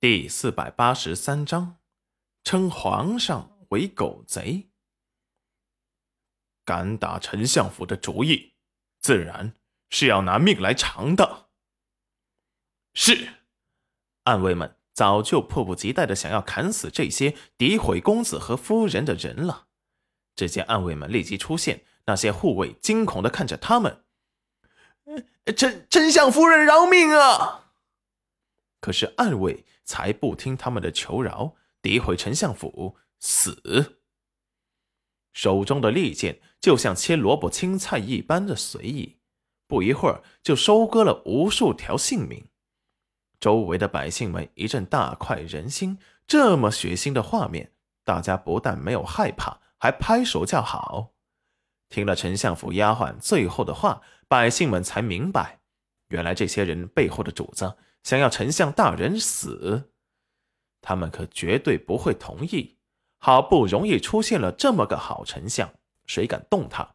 第四百八十三章，称皇上为狗贼，敢打丞相府的主意，自然是要拿命来偿的。是，暗卫们早就迫不及待的想要砍死这些诋毁公子和夫人的人了。只见暗卫们立即出现，那些护卫惊恐的看着他们。丞丞相夫人饶命啊！可是暗卫。才不听他们的求饶，诋毁丞相府，死！手中的利剑就像切萝卜青菜一般的随意，不一会儿就收割了无数条性命。周围的百姓们一阵大快人心，这么血腥的画面，大家不但没有害怕，还拍手叫好。听了丞相府丫鬟最后的话，百姓们才明白，原来这些人背后的主子。想要丞相大人死，他们可绝对不会同意。好不容易出现了这么个好丞相，谁敢动他？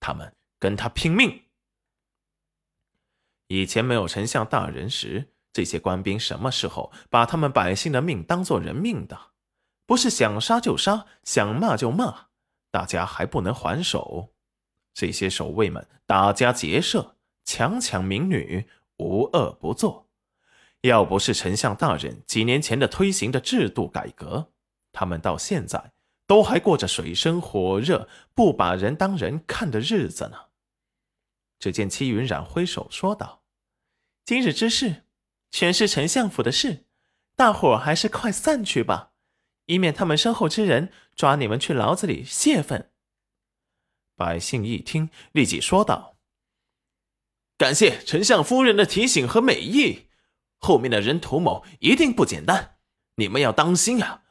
他们跟他拼命。以前没有丞相大人时，这些官兵什么时候把他们百姓的命当做人命的？不是想杀就杀，想骂就骂，大家还不能还手。这些守卫们打家劫舍，强抢民女，无恶不作。要不是丞相大人几年前的推行的制度改革，他们到现在都还过着水深火热、不把人当人看的日子呢。只见戚云染挥手说道：“今日之事，全是丞相府的事，大伙儿还是快散去吧，以免他们身后之人抓你们去牢子里泄愤。”百姓一听，立即说道：“感谢丞相夫人的提醒和美意。”后面的人图谋一定不简单，你们要当心啊！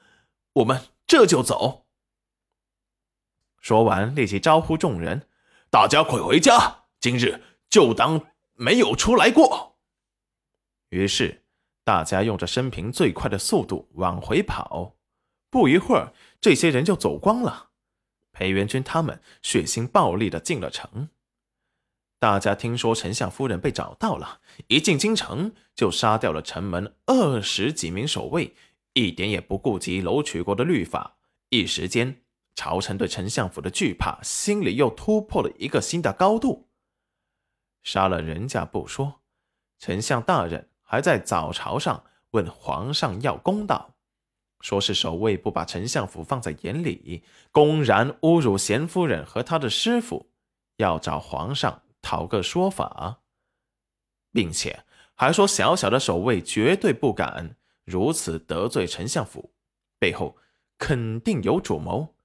我们这就走。说完，立即招呼众人：“大家快回家，今日就当没有出来过。”于是，大家用着生平最快的速度往回跑。不一会儿，这些人就走光了。裴元军他们血腥暴力的进了城。大家听说丞相夫人被找到了，一进京城就杀掉了城门二十几名守卫，一点也不顾及楼曲国的律法。一时间，朝臣对丞相府的惧怕心里又突破了一个新的高度。杀了人家不说，丞相大人还在早朝上问皇上要公道，说是守卫不把丞相府放在眼里，公然侮辱贤夫人和他的师傅，要找皇上。讨个说法，并且还说小小的守卫绝对不敢如此得罪丞相府，背后肯定有主谋，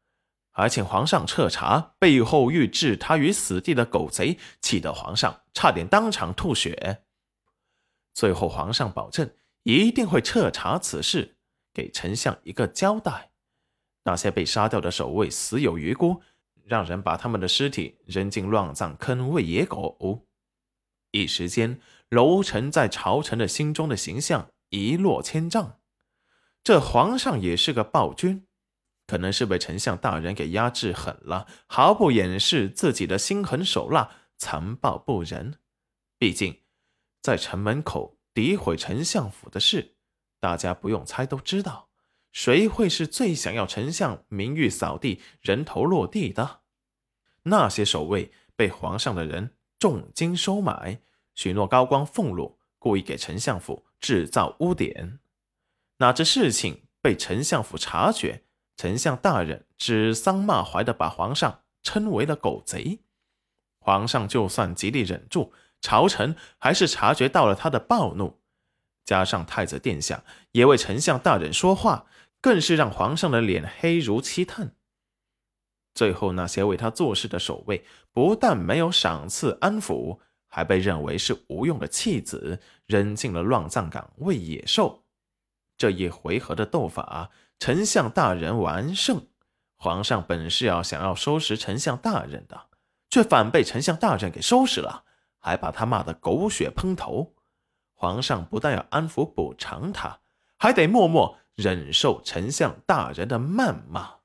还请皇上彻查背后欲置他于死地的狗贼，气得皇上差点当场吐血。最后皇上保证一定会彻查此事，给丞相一个交代。那些被杀掉的守卫死有余辜。让人把他们的尸体扔进乱葬坑喂野狗，一时间，楼臣在朝臣的心中的形象一落千丈。这皇上也是个暴君，可能是被丞相大人给压制狠了，毫不掩饰自己的心狠手辣、残暴不仁。毕竟，在城门口诋毁丞相府的事，大家不用猜都知道。谁会是最想要丞相名誉扫地、人头落地的？那些守卫被皇上的人重金收买，许诺高官俸禄，故意给丞相府制造污点。哪知事情被丞相府察觉，丞相大人指桑骂槐的把皇上称为了狗贼。皇上就算极力忍住，朝臣还是察觉到了他的暴怒。加上太子殿下也为丞相大人说话。更是让皇上的脸黑如漆炭。最后，那些为他做事的守卫不但没有赏赐安抚，还被认为是无用的弃子，扔进了乱葬岗喂野兽。这一回合的斗法，丞相大人完胜。皇上本是要想要收拾丞相大人的，却反被丞相大人给收拾了，还把他骂得狗血喷头。皇上不但要安抚补偿他，还得默默。忍受丞相大人的谩骂。